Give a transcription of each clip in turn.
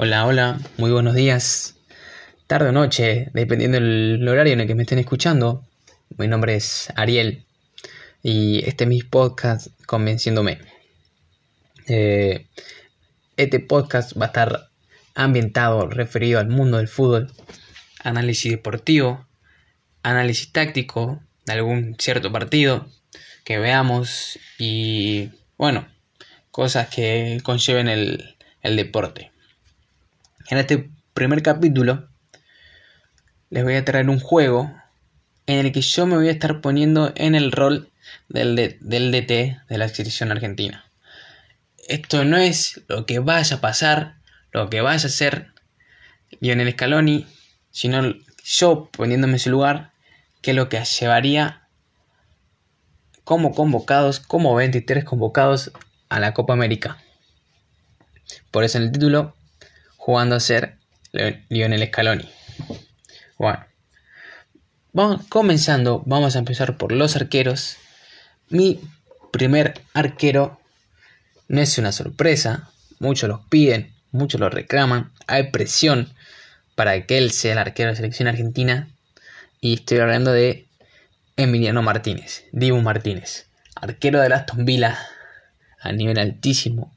Hola, hola, muy buenos días, tarde o noche, dependiendo del horario en el que me estén escuchando. Mi nombre es Ariel y este es mi podcast Convenciéndome. Eh, este podcast va a estar ambientado, referido al mundo del fútbol, análisis deportivo, análisis táctico de algún cierto partido que veamos y, bueno, cosas que conlleven el, el deporte. En este primer capítulo les voy a traer un juego en el que yo me voy a estar poniendo en el rol del, DT de la selección argentina. Esto no es lo que vaya a pasar, lo que vaya a hacer Lionel Scaloni, sino yo poniéndome en su lugar, que es lo que llevaría como convocados, como 23 convocados a la Copa América. Por eso en el título jugando a ser Lionel Scaloni. Bueno, vamos, comenzando, vamos a empezar por los arqueros. Mi primer arquero no es una sorpresa, muchos los piden, muchos lo reclaman, hay presión para que él sea el arquero de selección argentina. Y estoy hablando de Emiliano Martínez, Dibu Martínez, arquero de Aston Villa a nivel altísimo.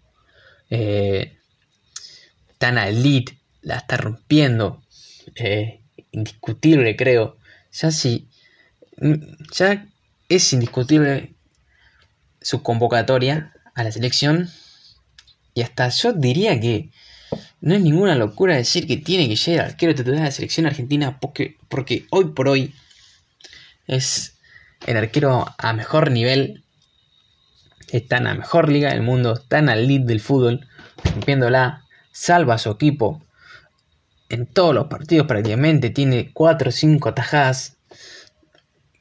Eh, tan elite, la está rompiendo. Eh, indiscutible, creo. Ya sí, mm, ya es indiscutible su convocatoria a la selección. Y hasta yo diría que no es ninguna locura decir que tiene que llegar arquero titular de la selección argentina porque, porque hoy por hoy es el arquero a mejor nivel. Está en la mejor liga del mundo, está en el lead del fútbol, rompiéndola salva a su equipo en todos los partidos prácticamente, tiene 4 o 5 atajadas.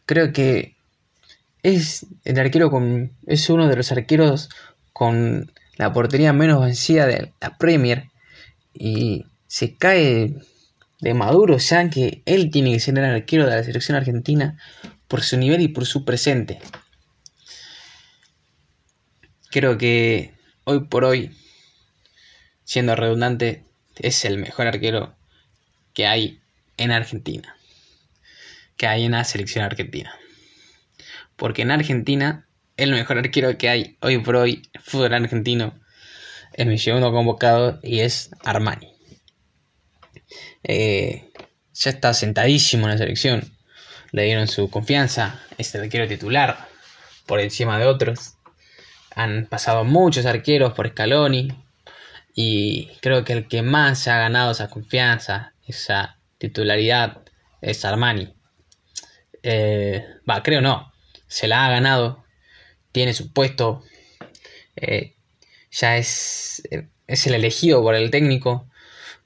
Creo que es el arquero con es uno de los arqueros con la portería menos vencida de la Premier y se cae de Maduro ya que él tiene que ser el arquero de la selección argentina por su nivel y por su presente. Creo que hoy por hoy siendo redundante, es el mejor arquero que hay en Argentina. Que hay en la selección argentina. Porque en Argentina, el mejor arquero que hay hoy por hoy, fútbol argentino, es mi segundo convocado y es Armani. Eh, ya está sentadísimo en la selección. Le dieron su confianza. Es el arquero titular por encima de otros. Han pasado muchos arqueros por Scaloni, y creo que el que más ha ganado esa confianza, esa titularidad, es Armani. Eh, va, creo no. Se la ha ganado. Tiene su puesto. Eh, ya es, es el elegido por el técnico.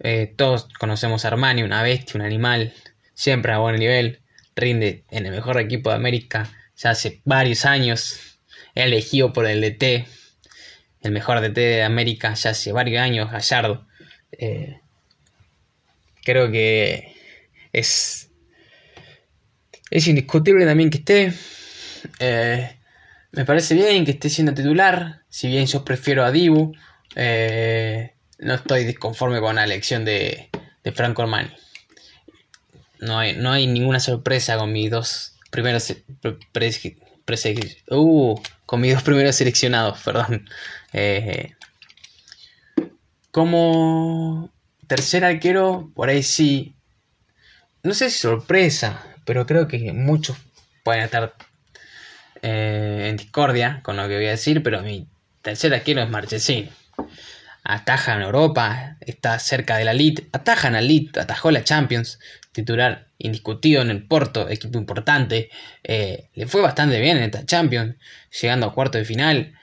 Eh, todos conocemos a Armani, una bestia, un animal. Siempre a buen nivel. Rinde en el mejor equipo de América. Ya hace varios años. Elegido por el DT el mejor DT de América ya hace varios años, Gallardo. Eh, creo que es, es indiscutible también que esté. Eh, me parece bien que esté siendo titular, si bien yo prefiero a Dibu. Eh, no estoy disconforme con la elección de, de Franco Armani. No hay, no hay ninguna sorpresa con mis dos primeros uh, con mis dos primeros seleccionados, perdón. Eh, como tercer arquero, por ahí sí. No sé si sorpresa, pero creo que muchos pueden estar eh, en discordia con lo que voy a decir, pero mi tercer arquero es Marchesín. Ataja en Europa, está cerca de la Elite, ataja en la Elite, atajó la Champions, titular indiscutido en el Porto, equipo importante. Eh, le fue bastante bien en esta Champions, llegando a cuarto de final,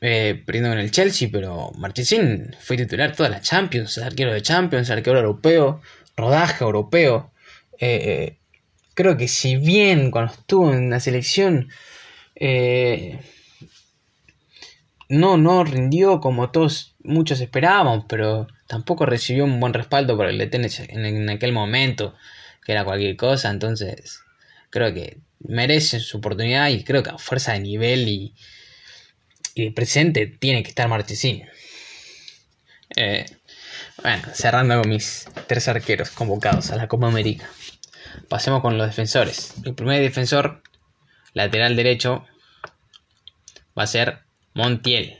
eh, perdiendo en el Chelsea, pero Marchesín fue titular toda la Champions, arquero de Champions, arquero europeo, rodaje europeo. Eh, eh, creo que si bien cuando estuvo en la selección no, no rindió como todos muchos esperábamos, pero tampoco recibió un buen respaldo por el DT en aquel momento que era cualquier cosa, entonces creo que merece su oportunidad y creo que a fuerza de nivel y, y de presente tiene que estar Marchesín. Eh, Bueno, cerrando con mis tres arqueros convocados a la Copa América. Pasemos con los defensores. El primer defensor, lateral derecho, va a ser Montiel.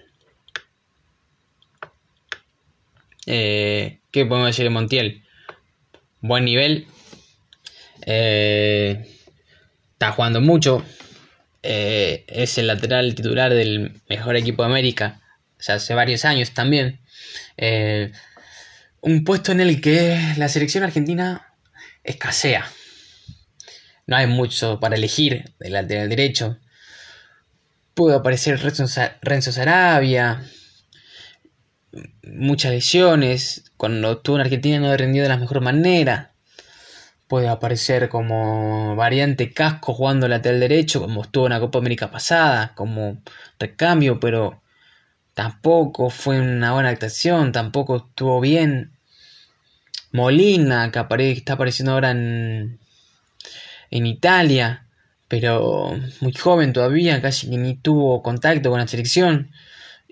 Eh, ¿Qué podemos decir de Montiel? Buen nivel. Eh, está jugando mucho. Eh, es el lateral titular del mejor equipo de América. Hace varios años también. un puesto en el que la selección argentina escasea. No hay mucho para elegir del lateral derecho. Pudo aparecer Renzo Sarabia, muchas lesiones. Cuando estuvo en Argentina no rendió de la mejor manera. Puede aparecer como variante casco jugando lateral derecho, como estuvo en la Copa América pasada, como recambio, pero tampoco fue una buena actuación, tampoco estuvo bien. Molina, que está apareciendo ahora en, en Italia, pero muy joven todavía, casi ni tuvo contacto con la selección.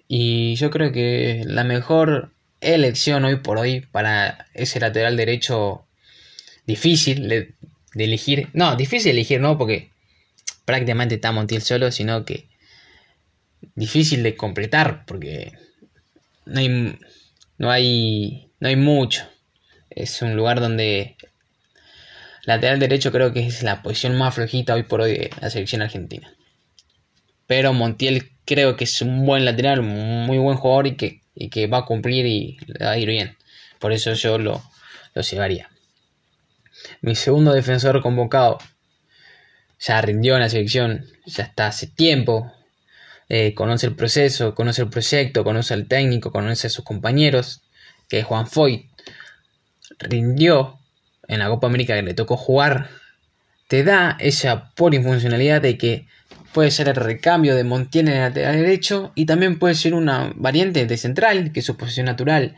Y yo creo que la mejor elección hoy por hoy para ese lateral derecho difícil de, elegir. No, difícil de elegir, no, porque prácticamente está Montiel solo, sino que difícil de completar, porque no hay, no hay, no hay mucho. Es un lugar donde lateral derecho creo que es la posición más flojita hoy por hoy de la selección argentina. Pero Montiel creo que es un buen lateral, muy buen jugador y que, que va a cumplir y va a ir bien. Por eso yo lo, lo llevaría. Mi segundo defensor convocado ya rindió en la selección, ya está hace tiempo. Eh, conoce el proceso, conoce el proyecto, conoce al técnico, conoce a sus compañeros, que es Juan Foy. Rindió en la Copa América que le tocó jugar. Te da esa polifuncionalidad de que puede ser el recambio de Montiel en el lateral derecho y también puede ser una variante de central, que su posición natural.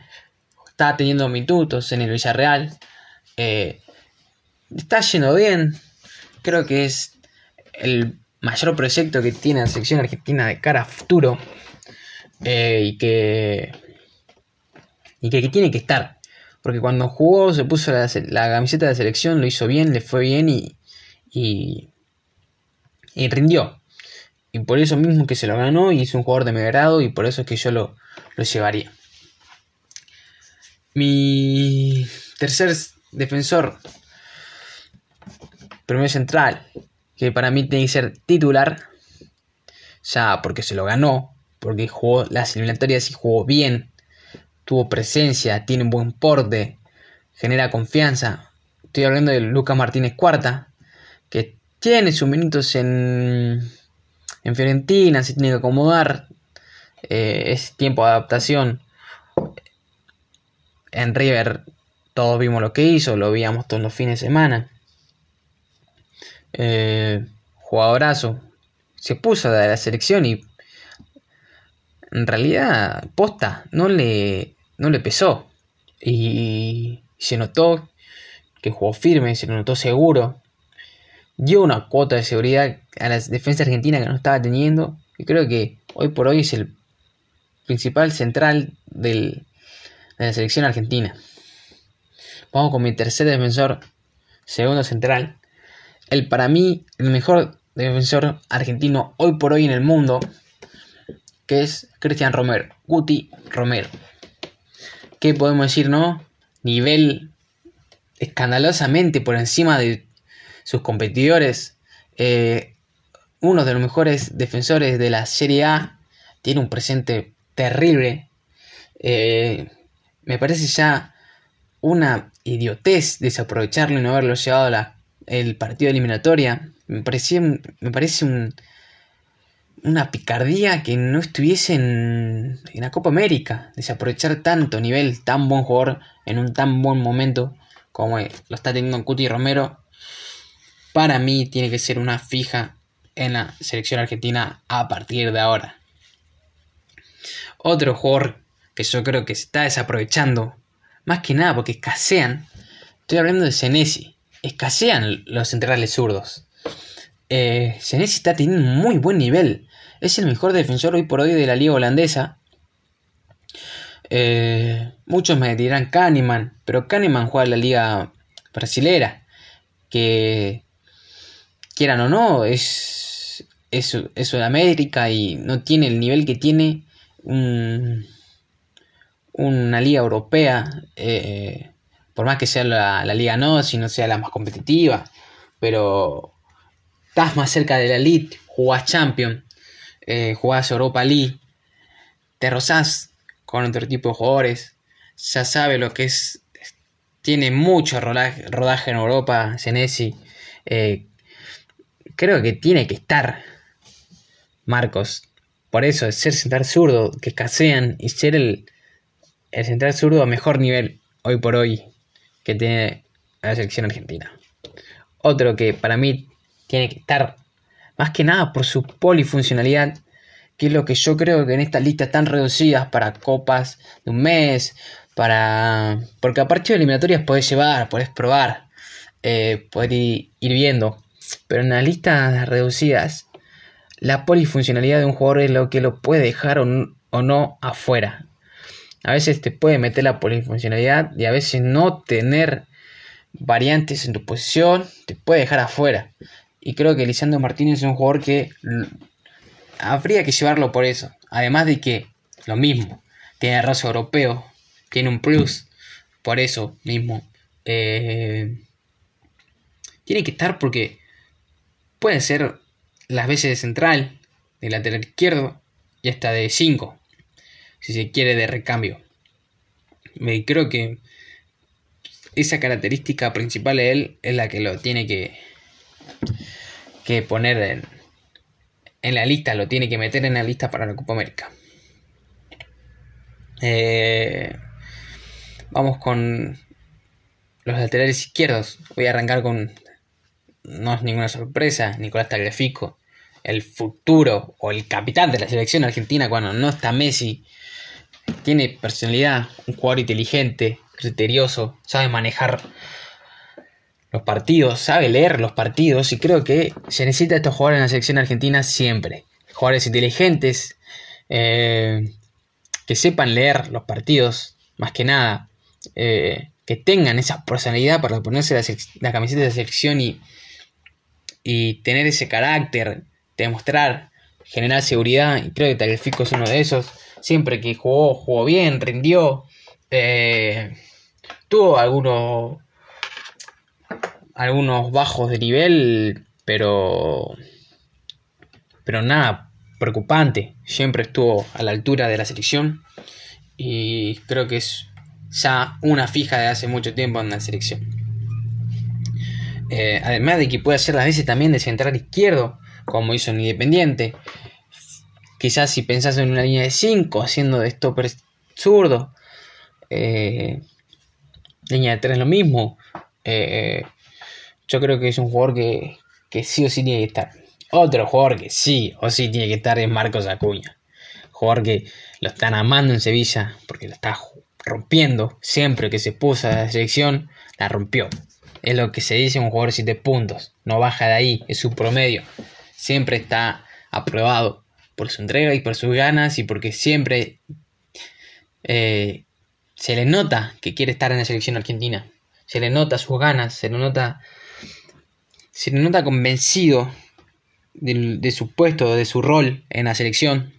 Está teniendo minutos en el Villarreal. Eh, está yendo bien. Creo que es el mayor proyecto que tiene la selección argentina de cara a futuro. Eh, y que. Y que, tiene que estar. Porque cuando jugó, se puso la, camiseta de selección, lo hizo bien, le fue bien y. y, rindió. Y por eso mismo que se lo ganó y es un jugador de mi grado y por eso es que yo lo, llevaría. Mi tercer defensor, primer central, que para mí tiene que ser titular, ya porque se lo ganó, porque jugó las eliminatorias y jugó bien, tuvo presencia, tiene un buen porte, genera confianza. Estoy hablando de Lucas Martínez Cuarta, que tiene sus minutos en en Fiorentina, se tiene que acomodar, eh, es tiempo de adaptación. En River todos vimos lo que hizo, lo veíamos todos los fines de semana. Eh, jugadorazo, se puso de la selección y en realidad posta no le, no le pesó y se notó que jugó firme, se notó seguro dio una cuota de seguridad a la defensa argentina que no estaba teniendo. Y creo que hoy por hoy es el principal central de la selección argentina. Vamos con mi tercer defensor, segundo central. El para mí, el mejor defensor argentino hoy por hoy en el mundo, que es Cristian Romero, Guti Romero. ¿Qué podemos decir, no? Nivel escandalosamente por encima de sus competidores. Eh, uno de los mejores defensores de la Serie A tiene un presente terrible. Eh, me parece ya una idiotez desaprovecharlo y no haberlo llevado a la, el partido de eliminatoria. Me, me parece una picardía que no estuviese en, en, la Copa América. Desaprovechar tanto nivel, tan buen jugador en un tan buen momento como lo está teniendo Cuti Romero para mí tiene que ser una fija en la selección argentina a partir de ahora. Otro jugador que yo creo que se está desaprovechando, más que nada porque escasean, estoy hablando de Senesi, escasean los centrales zurdos. Eh, Senesi está un muy buen nivel, es el mejor defensor hoy por hoy de la liga holandesa. Eh, muchos me dirán Kahneman, pero Kahneman juega en la liga brasilera, que quieran o no, es, es, es Sudamérica y no tiene el nivel que tiene una liga europea, eh, por más que sea la, liga no, si no sea la más competitiva, pero estás más cerca de la elite, jugás Champions, eh, jugás Europa League, te rozás con otro tipo de jugadores, ya sabe lo que es, tiene mucho rodaje, en Europa, Senesi, eh, creo que tiene que estar Marcos. Por eso, ser central zurdo, que escasean y ser el, el central zurdo a mejor nivel hoy por hoy que tiene la selección argentina. Otro que para mí tiene que estar más que nada por su polifuncionalidad, que es lo que yo creo que en estas listas tan reducidas para copas de un mes, para porque a partir de eliminatorias podés llevar, podés probar, eh, ir, viendo, pero en las listas reducidas la polifuncionalidad de un jugador es lo que lo puede dejar o no afuera. A veces te puede meter la polifuncionalidad y a veces no tener variantes en tu posición te puede dejar afuera. Y creo que Lisandro Martínez es un jugador que habría que llevarlo por eso. Además de que lo mismo, tiene raza europeo, tiene un plus. Por eso mismo. Eh, tiene que estar porque puede ser las veces de central, de lateral izquierdo y hasta de 5 si se quiere, de recambio. Me creo que esa característica principal de él es la que lo tiene que, que poner en, la lista, lo tiene que meter en la lista para la Copa América. Eh, vamos con los laterales izquierdos. Voy a arrancar con. No es ninguna sorpresa, Nicolás Tagliafico, el futuro o el capitán de la selección argentina cuando no está Messi tiene personalidad, un jugador inteligente, criterioso, sabe manejar los partidos, sabe leer los partidos y creo que se necesita estos jugadores en la selección argentina siempre. Jugadores inteligentes, eh, que sepan leer los partidos, más que nada, eh, que tengan esa personalidad para ponerse la, camiseta de selección y, y tener ese carácter, demostrar, generar seguridad. Y creo que Tagliafico es uno de esos siempre que jugó, jugó bien, rindió. Eh, tuvo algunos, algunos bajos de nivel, pero, pero nada preocupante. Siempre estuvo a la altura de la selección y creo que es ya una fija de hace mucho tiempo en la selección. Eh, además de que puede hacer las veces también de central izquierdo, como hizo en Independiente. Quizás si pensás en una línea de 5, haciendo de stopper zurdo. Eh, línea de 3 lo mismo. Eh, yo creo que es un jugador que, que sí o sí tiene que estar. Otro jugador que sí o sí tiene que estar es Marcos Acuña. Jugador que lo están amando en Sevilla porque lo está rompiendo. Siempre que se puso a la selección, la rompió. Es lo que se dice un jugador de 7 puntos. No baja de ahí, es su promedio. Siempre está aprobado por su entrega y por sus ganas y porque siempre eh, se le nota que quiere estar en la selección argentina. Se le nota sus ganas, se le nota, se le nota convencido de, su puesto, de su rol en la selección.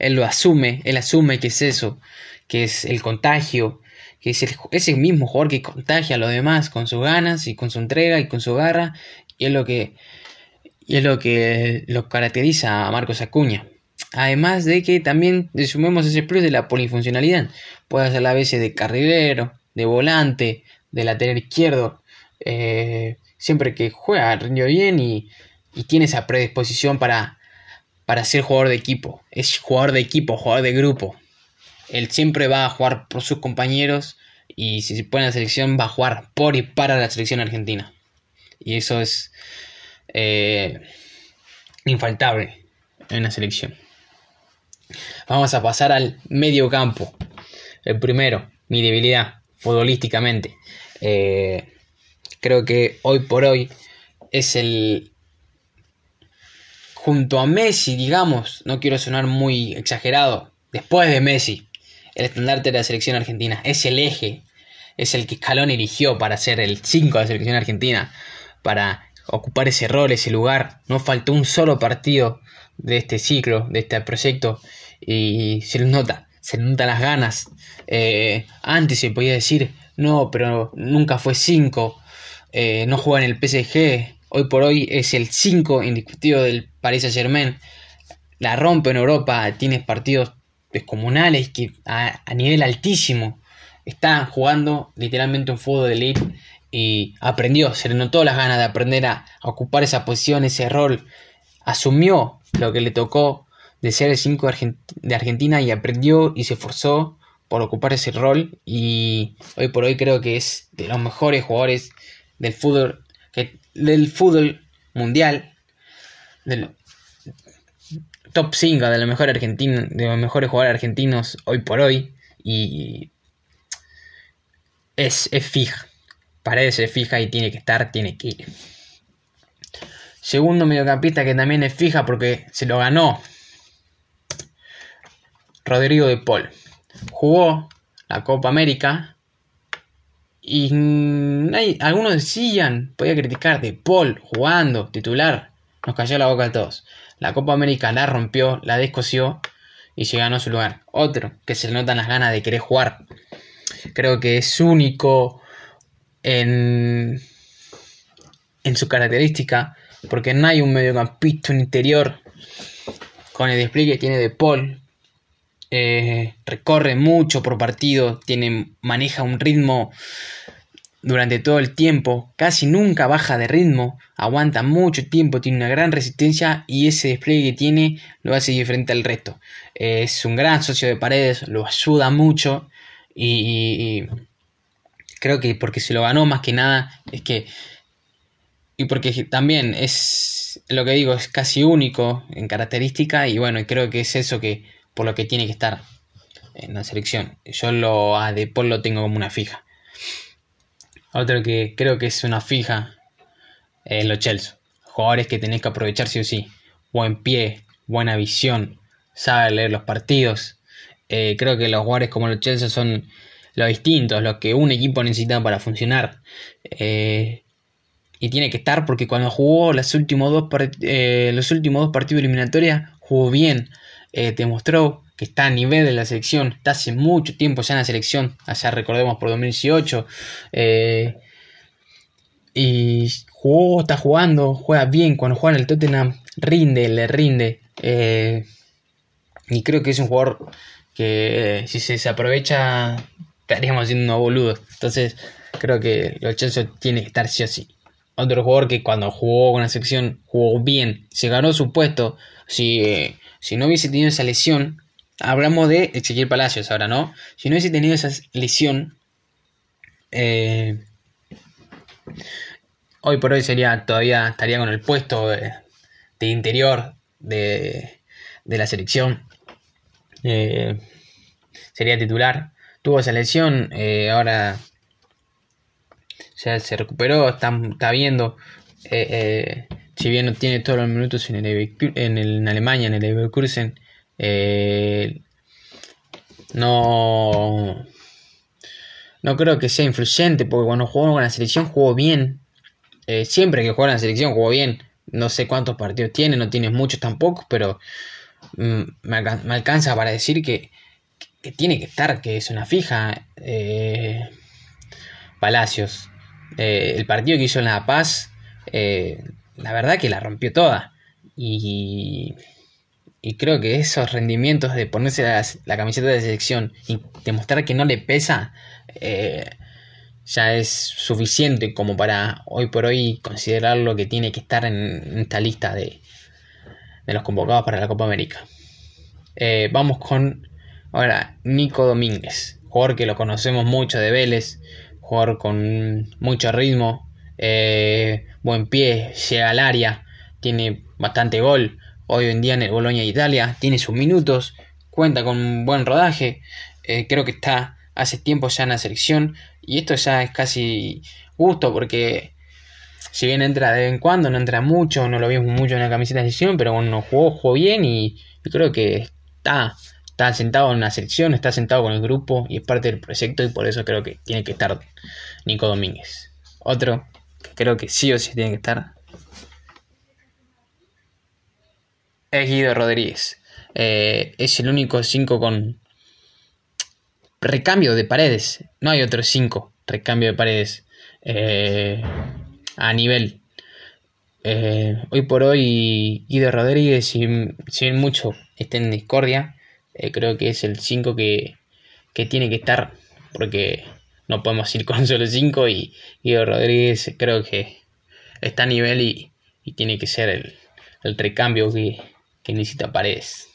Él lo asume, él asume que es eso, que es el contagio, que es, el, mismo jugador que contagia a los demás con sus ganas y con su entrega y con su garra, y es lo que, y es lo que lo caracteriza a Marcos Acuña. Además de que también le sumemos ese plus de la polifuncionalidad. Puede hacer la veces de carrilero, de volante, de lateral izquierdo. Eh, siempre que juega, rindió bien y, tiene esa predisposición para, para ser jugador de equipo. Es jugador de equipo, jugador de grupo. Él siempre va a jugar por sus compañeros y si se pone en la selección va a jugar por y para la selección argentina. Y eso es eh, infaltable en la selección. Vamos a pasar al medio campo. El primero, mi debilidad, futbolísticamente. Eh, creo que hoy por hoy es el... Junto a Messi, digamos, no quiero sonar muy exagerado, después de Messi, el estandarte de la selección argentina, es el eje, es el que Scaloni eligió para ser el 5 de la selección argentina, para ocupar ese rol, ese lugar. No faltó un solo partido de este ciclo, de este proyecto, y se les nota, se notan las ganas. Eh, antes se podía decir, no, pero nunca fue 5, eh, no juega en el PSG, hoy por hoy es el 5 indiscutido del Paris Saint Germain, la rompe en Europa, tiene partidos descomunales que a, nivel altísimo. Está jugando literalmente un fútbol de elite y aprendió, se le notó las ganas de aprender a, ocupar esa posición, ese rol, asumió lo que le tocó de ser el 5 de Argentina y aprendió y se esforzó por ocupar ese rol y hoy por hoy creo que es de los mejores jugadores del fútbol del fútbol mundial del top 5 de los mejores argentinos de los mejores jugadores argentinos hoy por hoy y es, es fija Paredes es fija y tiene que estar, tiene que ir. Segundo mediocampista que también es fija porque se lo ganó. Rodrigo de Paul. Jugó la Copa América. Y hay, algunos decían, podía criticar de Paul jugando, titular. Nos cayó la boca a todos. La Copa América la rompió, la descosió y se ganó su lugar. Otro que se le notan las ganas de querer jugar. Creo que es único en, en su característica, porque no hay un mediocampista interior con el despliegue que tiene de Paul. Eh, recorre mucho por partido, tiene, maneja un ritmo durante todo el tiempo, casi nunca baja de ritmo, aguanta mucho tiempo, tiene una gran resistencia y ese despliegue que tiene lo hace diferente al resto. es un gran socio de paredes, lo ayuda mucho y, creo que porque se lo ganó más que nada es que y porque también es lo que digo es casi único en característica y bueno creo que es eso que por lo que tiene que estar en la selección yo lo a De lo tengo como una fija otro que creo que es una fija es los Chelsea jugadores que tenés que aprovechar sí o sí buen pie buena visión sabe leer los partidos eh, creo que los jugadores como los Chelsea son lo distintos, lo que un equipo necesita para funcionar. Eh, y tiene que estar porque cuando jugó los últimos dos, eh, los últimos dos partidos eliminatorios jugó bien. Eh, demostró que está a nivel de la selección. Está hace mucho tiempo ya en la selección. Allá recordemos por 2018. y jugó, está jugando, juega bien. Cuando juega en el Tottenham, rinde, le rinde. y creo que es un jugador que si se, se aprovecha estaríamos siendo unos boludos. Entonces, creo que los Chelsea tiene que estar sí o. Otro jugador que cuando jugó con la sección jugó bien, se ganó su puesto. Si, si no hubiese tenido esa lesión, hablamos de Ezequiel Palacios ahora, ¿no? Si no hubiese tenido esa lesión, eh, hoy por hoy sería todavía estaría con el puesto de, interior de, de, la selección. Eh, sería titular tuvo esa lesión, eh, ahora ya se recuperó, está, viendo, eh, eh, si bien no tiene todos los minutos en, el, en, Alemania, en el Leverkusen, no, no creo que sea influyente, porque cuando jugó con la selección jugó bien, siempre que juega en la selección jugó bien, no sé cuántos partidos tiene, no tiene muchos tampoco, pero mm, me alcanza para decir que que tiene que estar, que es una fija. Eh, Palacios. Eh, el partido que hizo en La Paz, eh, la verdad que la rompió toda. Y, y creo que esos rendimientos de ponerse la, camiseta de selección y demostrar que no le pesa, ya es suficiente como para hoy por hoy considerarlo que tiene que estar en, esta lista de, de los convocados para la Copa América. vamos con Ahora, Nico Domínguez, jugador que lo conocemos mucho de Vélez, jugador con mucho ritmo, eh, buen pie, llega al área, tiene bastante gol. Hoy en día en el Boloña de Italia, tiene sus minutos, cuenta con un buen rodaje. Eh, creo que está hace tiempo ya en la selección y esto ya es casi gusto porque si bien entra de vez en cuando, no entra mucho, no lo vimos mucho en la camiseta de selección, pero bueno, jugó, jugó bien y, creo que está está sentado en la selección, está sentado con el grupo y es parte del proyecto y por eso creo que tiene que estar Nico Domínguez. Otro que creo que sí o sí tiene que estar es Guido Rodríguez. Eh, es el único 5 con recambio de paredes. No hay otros 5 recambio de paredes eh, a nivel. Eh, hoy por hoy Guido Rodríguez, si, si bien mucho está en discordia, creo que es el 5 que, que tiene que estar porque no podemos ir con solo 5 y Guido Rodríguez creo que está a nivel y, y tiene que ser el, el recambio que, que necesita paredes.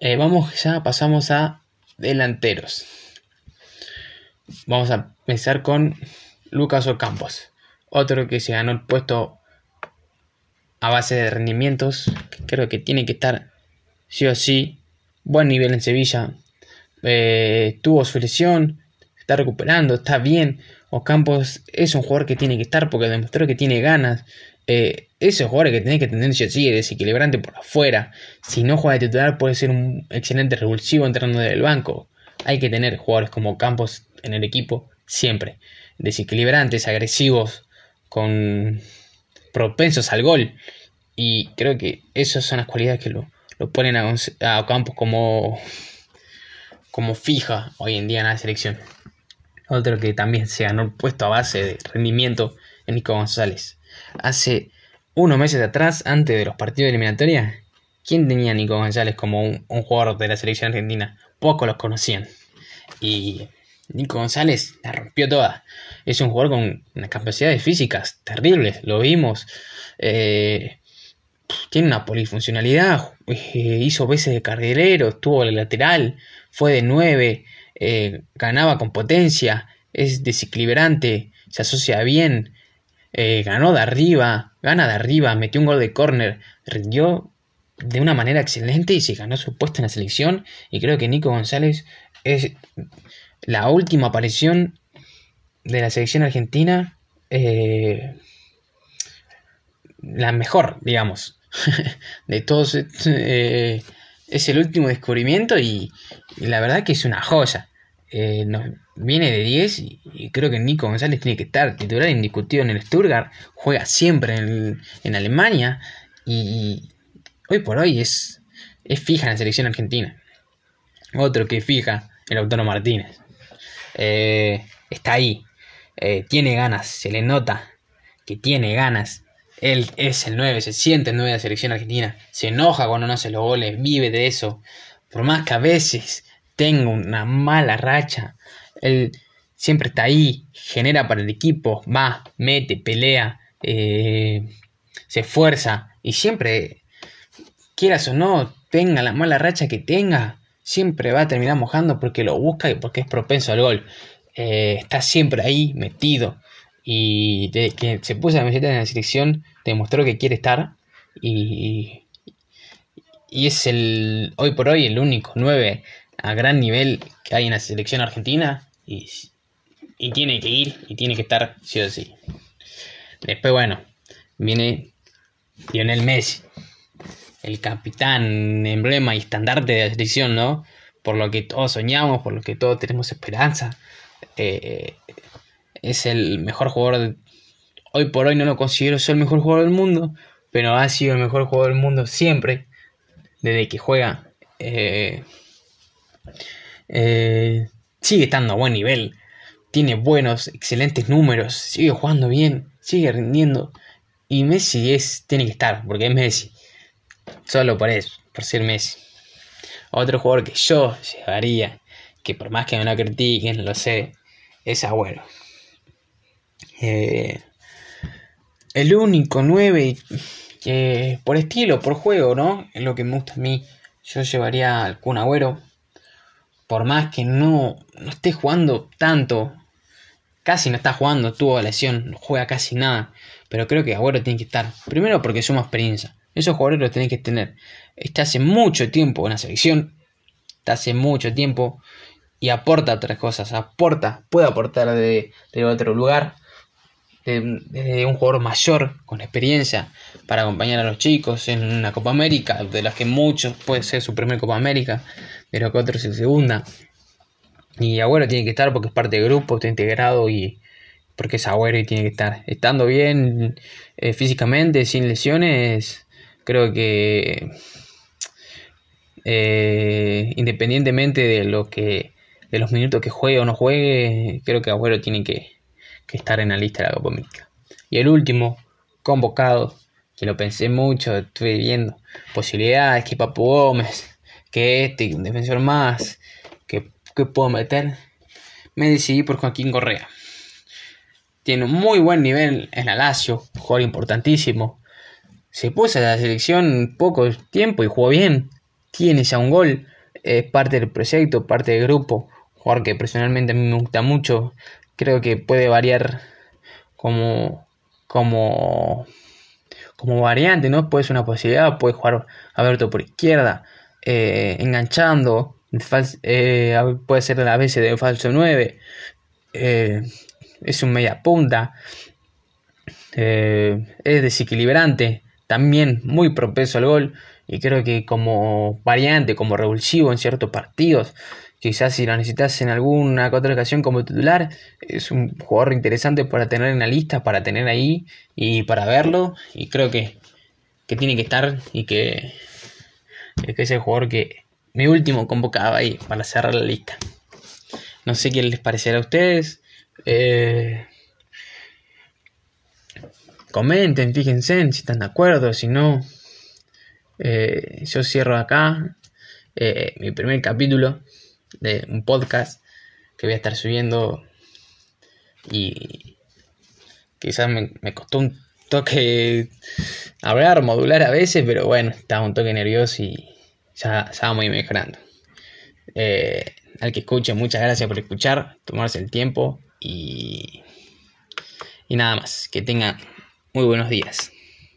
Eh, vamos ya, pasamos a delanteros. Vamos a empezar con Lucas Ocampos, otro que se ganó el puesto a base de rendimientos. creo que tiene que estar sí o sí. Buen nivel en Sevilla. Eh, tuvo su lesión, está recuperando, está bien. Ocampos es un jugador que tiene que estar porque demostró que tiene ganas. Eh, esos jugadores que tenés que tener sí desequilibrante por afuera. Si no juega de titular puede ser un excelente revulsivo entrando del banco. Hay que tener jugadores como Campos en el equipo siempre. Desequilibrantes, agresivos, con propensos al gol. Y creo que esas son las cualidades que lo, ponen a, a, Campos como, como fija hoy en día en la selección. Otro que también se ganó el puesto a base de rendimiento en Nico González hace unos meses atrás, antes de los partidos de eliminatoria, ¿quién tenía Nico González como un, jugador de la selección argentina? Pocos los conocían. Y Nico González la rompió toda. Es un jugador con unas capacidades físicas terribles, lo vimos. Eh, tiene una polifuncionalidad, eh, hizo veces de carrilero, estuvo el lateral, fue de 9, eh, ganaba con potencia, es desequilibrante, se asocia bien, eh, ganó de arriba, gana de arriba, metió un gol de córner, rindió de una manera excelente y se ganó su puesto en la selección. Y creo que Nico González es la última aparición de la selección argentina, eh, la mejor, digamos, de todos. Es el último descubrimiento y, la verdad que es una joya viene de 10 y, creo que Nico González tiene que estar titular indiscutido en el Stuttgart, juega siempre en, Alemania y, hoy por hoy es, es fija en la selección argentina. Otro que fija, el Autónomo Martínez. Eh, está ahí, eh, tiene ganas, se le nota que tiene ganas. Él es el 9, se siente el 9 de la selección argentina, se enoja cuando no hace los goles, vive de eso. Por más que a veces tenga una mala racha, él siempre está ahí, genera para el equipo, va, mete, pelea, eh, se esfuerza y siempre, quieras o no, tenga la mala racha que tenga, siempre va a terminar mojando porque lo busca y porque es propenso al gol. Eh, está siempre ahí metido y desde que se puso la camiseta en la selección demostró que quiere estar y, y es el hoy por hoy el único 9 a gran nivel que hay en la selección argentina y, tiene que ir y tiene que estar sí o sí. Después, bueno, viene Lionel Messi, el capitán, emblema y estandarte de la selección, ¿no? Por lo que todos soñamos, por lo que todos tenemos esperanza. Eh, es el mejor jugador. Hoy por hoy no lo considero ser el mejor jugador del mundo, pero ha sido el mejor jugador del mundo siempre, desde que juega. Eh, eh, sigue estando a buen nivel, tiene buenos, excelentes números, sigue jugando bien, sigue rindiendo. Y Messi es, tiene que estar, porque es Messi. Solo por eso, por ser Messi. Otro jugador que yo llevaría, que por más que me lo critiquen, lo sé, es Agüero. Eh, el único 9 que por estilo, por juego, ¿no? Es lo que me gusta a mí. Yo llevaría al Kun Agüero por más que no, no esté jugando tanto, casi no está jugando, tuvo lesión, no juega casi nada, pero creo que Agüero tiene que estar. Primero porque suma experiencia, esos jugadores los tienen que tener. Está hace mucho tiempo en la selección, está hace mucho tiempo y aporta otras cosas, aporta, puede aportar de, otro lugar, de, un jugador mayor, con experiencia, para acompañar a los chicos en una Copa América, de las que muchos puede ser su primer Copa América, de los que otros en segunda. Y Agüero tiene que estar porque es parte del grupo, está integrado y porque es Agüero y tiene que estar. Estando bien eh, físicamente, sin lesiones, creo que eh, independientemente de lo que de los minutos que juegue o no juegue, creo que Agüero tiene que, estar en la lista de la Copa América. Y el último, convocado, que lo pensé mucho, estuve viendo posibilidades, que Papu Gómez, que este, un defensor más, que, que puedo meter. Me decidí por Joaquín Correa. Tiene un muy buen nivel en la Lazio, jugador importantísimo. Se puso a la selección poco tiempo y jugó bien. Tiene ya un gol. Es parte del proyecto, parte del grupo jugador que personalmente a mí me gusta mucho. Creo que puede variar como, como, como variante, ¿no? Puede ser una posibilidad, puede jugar abierto por izquierda, eh, enganchando, eh, puede ser a veces de falso 9, eh, es un media punta, es desequilibrante, también muy propenso al gol y creo que como variante, como revulsivo en ciertos partidos, Quizás si lo necesitas en alguna otra ocasión como titular, es un jugador interesante para tener en la lista, para tener ahí y para verlo. Y creo que, tiene que estar y que, es el jugador que mi último convocaba ahí para cerrar la lista. No sé qué les parecerá a ustedes. Eh, comenten, fíjense si están de acuerdo, si no. Eh, yo cierro acá eh, mi primer capítulo de un podcast que voy a estar subiendo y quizás me, costó un toque hablar, modular a veces, pero bueno, estaba un toque nervioso y ya, ya muy mejorando. Eh, al que escuche, muchas gracias por escuchar, tomarse el tiempo y, y nada más. Que tenga muy buenos días.